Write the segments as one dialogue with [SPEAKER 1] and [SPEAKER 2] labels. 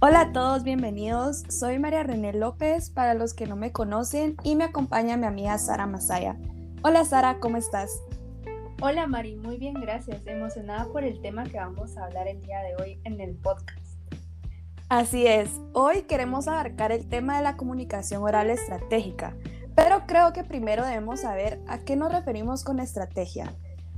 [SPEAKER 1] Hola a todos, bienvenidos. Soy María René López, para los que no me conocen, y me acompaña mi amiga Sara Masaya. Hola Sara, ¿cómo estás?
[SPEAKER 2] Hola Mari, muy bien, gracias. Emocionada por el tema que vamos a hablar el día de hoy en el podcast.
[SPEAKER 1] Así es, hoy queremos abarcar el tema de la comunicación oral estratégica, pero creo que primero debemos saber a qué nos referimos con estrategia.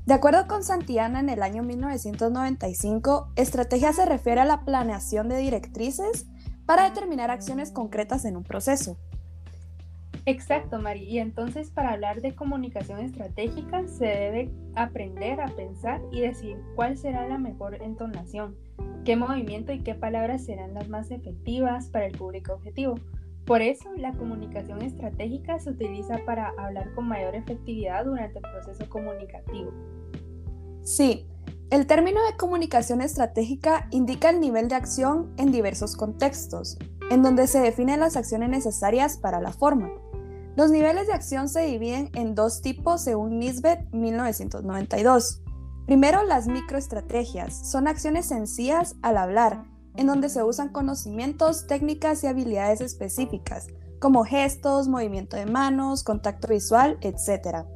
[SPEAKER 1] De acuerdo con Santiana, en el año 1995, estrategia se refiere a la planeación de directrices para determinar acciones concretas en un proceso.
[SPEAKER 2] Exacto, Mari. Y entonces para hablar de comunicación estratégica se debe aprender a pensar y decidir cuál será la mejor entonación, qué movimiento y qué palabras serán las más efectivas para el público objetivo. Por eso, la comunicación estratégica se utiliza para hablar con mayor efectividad durante el proceso comunicativo.
[SPEAKER 1] Sí, el término de comunicación estratégica indica el nivel de acción en diversos contextos, en donde se definen las acciones necesarias para la forma. Los niveles de acción se dividen en dos tipos según Nisbet 1992. Primero, las microestrategias. Son acciones sencillas al hablar, en donde se usan conocimientos, técnicas y habilidades específicas, como gestos, movimiento de manos, contacto visual, etc.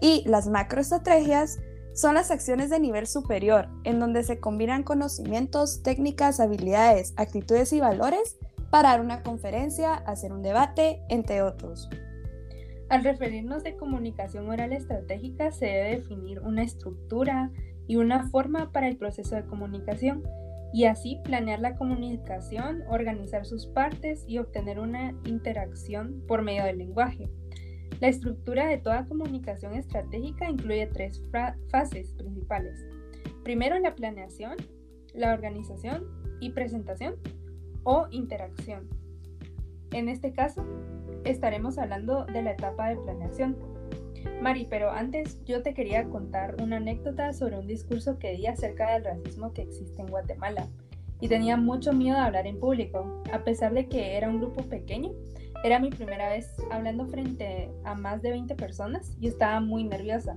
[SPEAKER 1] Y las macroestrategias son las acciones de nivel superior, en donde se combinan conocimientos, técnicas, habilidades, actitudes y valores para dar una conferencia, hacer un debate, entre otros.
[SPEAKER 2] Al referirnos de comunicación oral estratégica, se debe definir una estructura y una forma para el proceso de comunicación y así planear la comunicación, organizar sus partes y obtener una interacción por medio del lenguaje. La estructura de toda comunicación estratégica incluye tres fases principales. Primero la planeación, la organización y presentación o interacción. En este caso, estaremos hablando de la etapa de planeación. Mari, pero antes yo te quería contar una anécdota sobre un discurso que di acerca del racismo que existe en Guatemala. Y tenía mucho miedo de hablar en público, a pesar de que era un grupo pequeño era mi primera vez hablando frente a más de 20 personas y estaba muy nerviosa.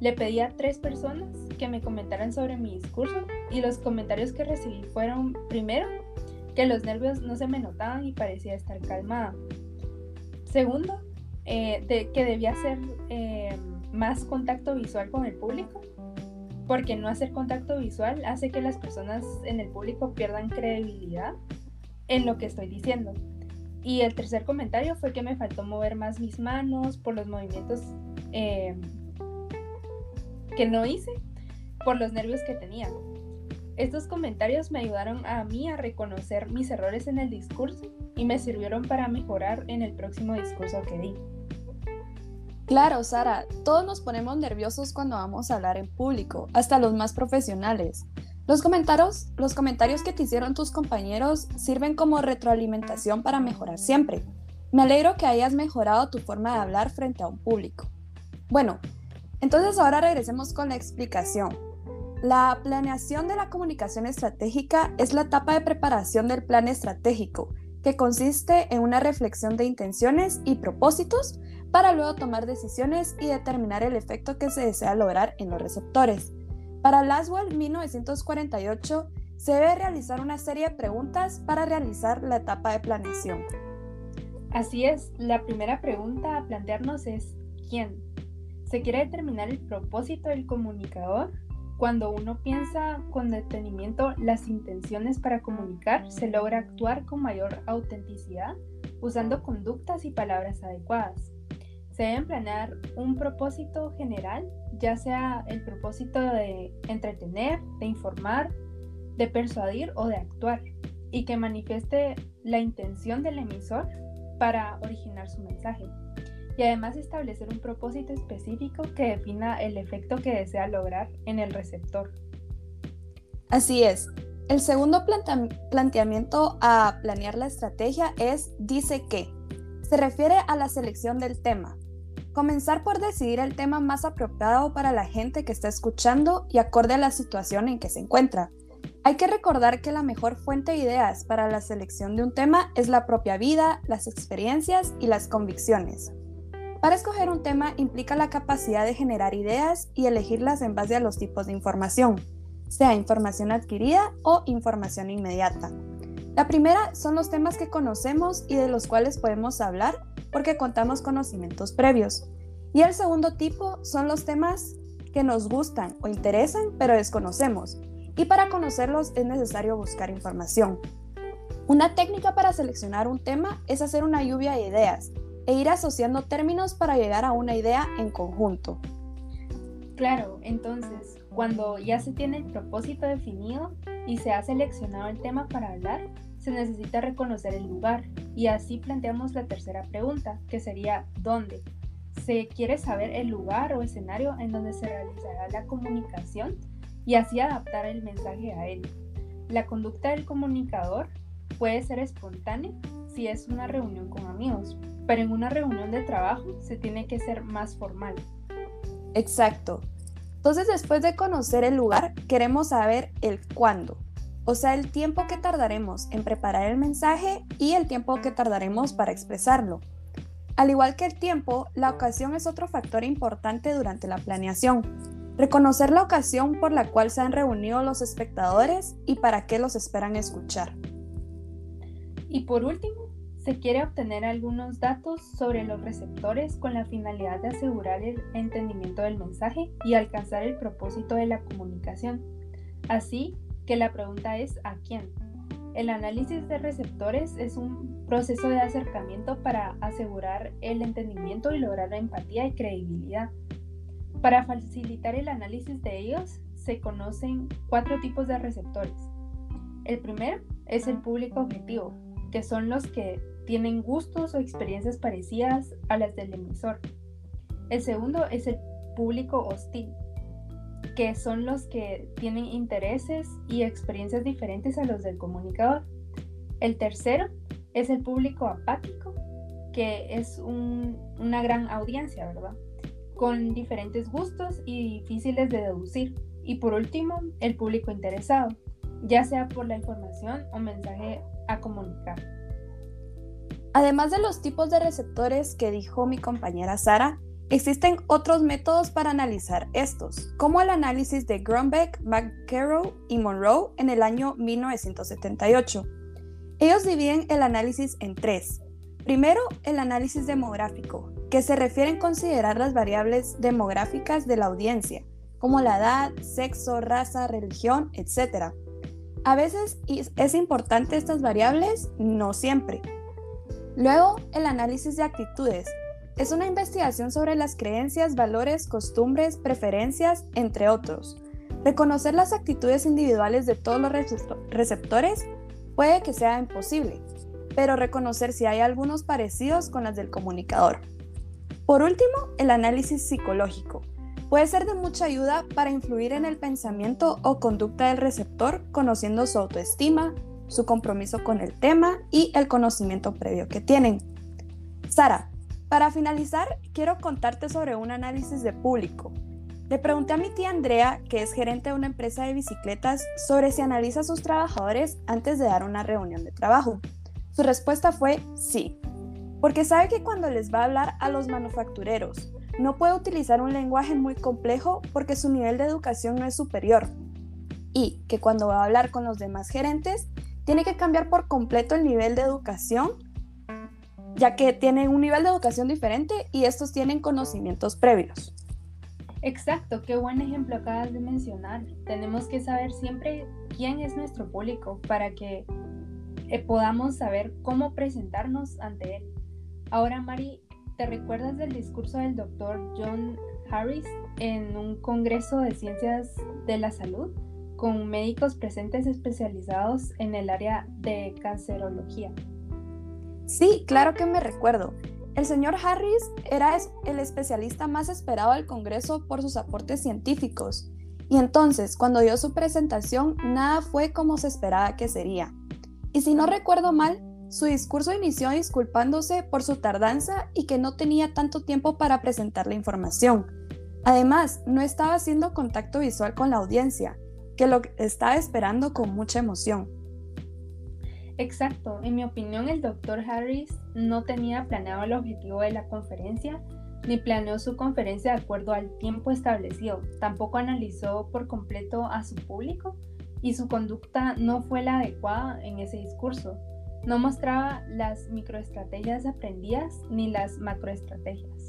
[SPEAKER 2] Le pedí a tres personas que me comentaran sobre mi discurso y los comentarios que recibí fueron, primero, que los nervios no se me notaban y parecía estar calmada. Segundo, eh, de, que debía hacer eh, más contacto visual con el público, porque no hacer contacto visual hace que las personas en el público pierdan credibilidad en lo que estoy diciendo. Y el tercer comentario fue que me faltó mover más mis manos por los movimientos eh, que no hice, por los nervios que tenía. Estos comentarios me ayudaron a mí a reconocer mis errores en el discurso y me sirvieron para mejorar en el próximo discurso que di.
[SPEAKER 1] Claro, Sara, todos nos ponemos nerviosos cuando vamos a hablar en público, hasta los más profesionales. Los comentarios, los comentarios que te hicieron tus compañeros sirven como retroalimentación para mejorar siempre. Me alegro que hayas mejorado tu forma de hablar frente a un público. Bueno, entonces ahora regresemos con la explicación. La planeación de la comunicación estratégica es la etapa de preparación del plan estratégico, que consiste en una reflexión de intenciones y propósitos para luego tomar decisiones y determinar el efecto que se desea lograr en los receptores. Para Laswell 1948 se debe realizar una serie de preguntas para realizar la etapa de planeación.
[SPEAKER 2] Así es, la primera pregunta a plantearnos es ¿quién? ¿Se quiere determinar el propósito del comunicador? Cuando uno piensa con detenimiento las intenciones para comunicar, se logra actuar con mayor autenticidad usando conductas y palabras adecuadas. Se deben planear un propósito general ya sea el propósito de entretener, de informar, de persuadir o de actuar, y que manifieste la intención del emisor para originar su mensaje. Y además establecer un propósito específico que defina el efecto que desea lograr en el receptor.
[SPEAKER 1] Así es. El segundo planteamiento a planear la estrategia es dice que. Se refiere a la selección del tema, Comenzar por decidir el tema más apropiado para la gente que está escuchando y acorde a la situación en que se encuentra. Hay que recordar que la mejor fuente de ideas para la selección de un tema es la propia vida, las experiencias y las convicciones. Para escoger un tema implica la capacidad de generar ideas y elegirlas en base a los tipos de información, sea información adquirida o información inmediata. La primera son los temas que conocemos y de los cuales podemos hablar porque contamos conocimientos previos. Y el segundo tipo son los temas que nos gustan o interesan pero desconocemos. Y para conocerlos es necesario buscar información. Una técnica para seleccionar un tema es hacer una lluvia de ideas e ir asociando términos para llegar a una idea en conjunto.
[SPEAKER 2] Claro, entonces, cuando ya se tiene el propósito definido y se ha seleccionado el tema para hablar, se necesita reconocer el lugar y así planteamos la tercera pregunta, que sería ¿dónde? Se quiere saber el lugar o escenario en donde se realizará la comunicación y así adaptar el mensaje a él. La conducta del comunicador puede ser espontánea si es una reunión con amigos, pero en una reunión de trabajo se tiene que ser más formal.
[SPEAKER 1] Exacto. Entonces, después de conocer el lugar, queremos saber el cuándo, o sea, el tiempo que tardaremos en preparar el mensaje y el tiempo que tardaremos para expresarlo. Al igual que el tiempo, la ocasión es otro factor importante durante la planeación. Reconocer la ocasión por la cual se han reunido los espectadores y para qué los esperan escuchar.
[SPEAKER 2] Y por último, se quiere obtener algunos datos sobre los receptores con la finalidad de asegurar el entendimiento del mensaje y alcanzar el propósito de la comunicación. Así que la pregunta es ¿a quién? El análisis de receptores es un proceso de acercamiento para asegurar el entendimiento y lograr la empatía y credibilidad. Para facilitar el análisis de ellos, se conocen cuatro tipos de receptores. El primero es el público objetivo, que son los que tienen gustos o experiencias parecidas a las del emisor. El segundo es el público hostil, que son los que tienen intereses y experiencias diferentes a los del comunicador. El tercero es el público apático, que es una gran audiencia, ¿verdad? Con diferentes gustos y difíciles de deducir. Y por último, el público interesado, ya sea por la información o mensaje a comunicar.
[SPEAKER 1] Además de los tipos de receptores que dijo mi compañera Sara, existen otros métodos para analizar estos, como el análisis de Grunbeck, McCarroll y Monroe en el año 1978. Ellos dividen el análisis en tres. Primero, el análisis demográfico, que se refiere a considerar las variables demográficas de la audiencia, como la edad, sexo, raza, religión, etc. A veces es importante estas variables, no siempre. Luego, el análisis de actitudes. Es una investigación sobre las creencias, valores, costumbres, preferencias, entre otros. Reconocer las actitudes individuales de todos los receptores puede que sea imposible, pero reconocer si hay algunos parecidos con las del comunicador. Por último, el análisis psicológico. Puede ser de mucha ayuda para influir en el pensamiento o conducta del receptor conociendo su autoestima, su compromiso con el tema y el conocimiento previo que tienen. Sara, para finalizar, quiero contarte sobre un análisis de público. Le pregunté a mi tía Andrea, que es gerente de una empresa de bicicletas, sobre si analiza a sus trabajadores antes de dar una reunión de trabajo. Su respuesta fue sí, porque sabe que cuando les va a hablar a los manufactureros, no puede utilizar un lenguaje muy complejo porque su nivel de educación no es superior. Y que cuando va a hablar con los demás gerentes, tiene que cambiar por completo el nivel de educación, ya que tienen un nivel de educación diferente y estos tienen conocimientos previos.
[SPEAKER 2] Exacto, qué buen ejemplo acabas de mencionar. Tenemos que saber siempre quién es nuestro público para que eh, podamos saber cómo presentarnos ante él. Ahora, Mari, ¿te recuerdas del discurso del doctor John Harris en un congreso de ciencias de la salud? Con médicos presentes especializados en el área de cancerología.
[SPEAKER 1] Sí, claro que me recuerdo. El señor Harris era el especialista más esperado del Congreso por sus aportes científicos, y entonces, cuando dio su presentación, nada fue como se esperaba que sería. Y si no recuerdo mal, su discurso inició disculpándose por su tardanza y que no tenía tanto tiempo para presentar la información. Además, no estaba haciendo contacto visual con la audiencia, que lo estaba esperando con mucha emoción.
[SPEAKER 2] Exacto, en mi opinión el doctor Harris no tenía planeado el objetivo de la conferencia, ni planeó su conferencia de acuerdo al tiempo establecido, tampoco analizó por completo a su público y su conducta no fue la adecuada en ese discurso. No mostraba las microestrategias aprendidas ni las macroestrategias.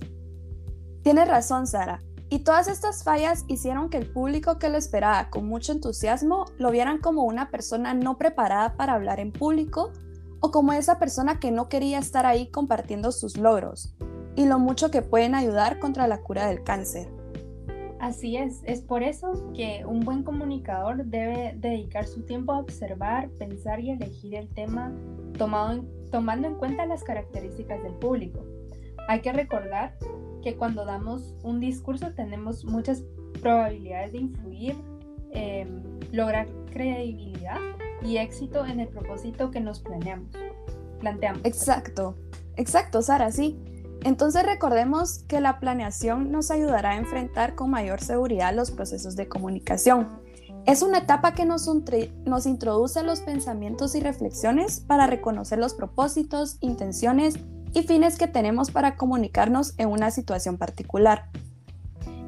[SPEAKER 1] Tienes razón, Sara. Y todas estas fallas hicieron que el público que lo esperaba con mucho entusiasmo lo vieran como una persona no preparada para hablar en público o como esa persona que no quería estar ahí compartiendo sus logros y lo mucho que pueden ayudar contra la cura del cáncer.
[SPEAKER 2] Así es, es por eso que un buen comunicador debe dedicar su tiempo a observar, pensar y elegir el tema tomando en cuenta las características del público. Hay que recordar que cuando damos un discurso tenemos muchas probabilidades de influir, em, lograr credibilidad y éxito en el propósito que nos planeamos, planteamos.
[SPEAKER 1] Exacto, exacto, Sara, sí. Entonces recordemos que la planeación nos ayudará a enfrentar con mayor seguridad los procesos de comunicación. Es una etapa que nos, nos introduce los pensamientos y reflexiones para reconocer los propósitos, intenciones y fines que tenemos para comunicarnos en una situación particular.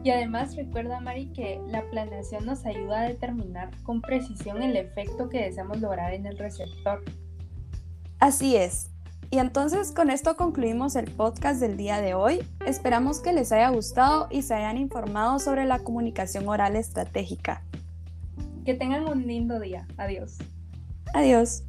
[SPEAKER 2] Y además recuerda, Mari, que la planeación nos ayuda a determinar con precisión el efecto que deseamos lograr en el receptor.
[SPEAKER 1] Así es. Y entonces con esto concluimos el podcast del día de hoy. Esperamos que les haya gustado y se hayan informado sobre la comunicación oral estratégica.
[SPEAKER 2] Que tengan un lindo día. Adiós.
[SPEAKER 1] Adiós.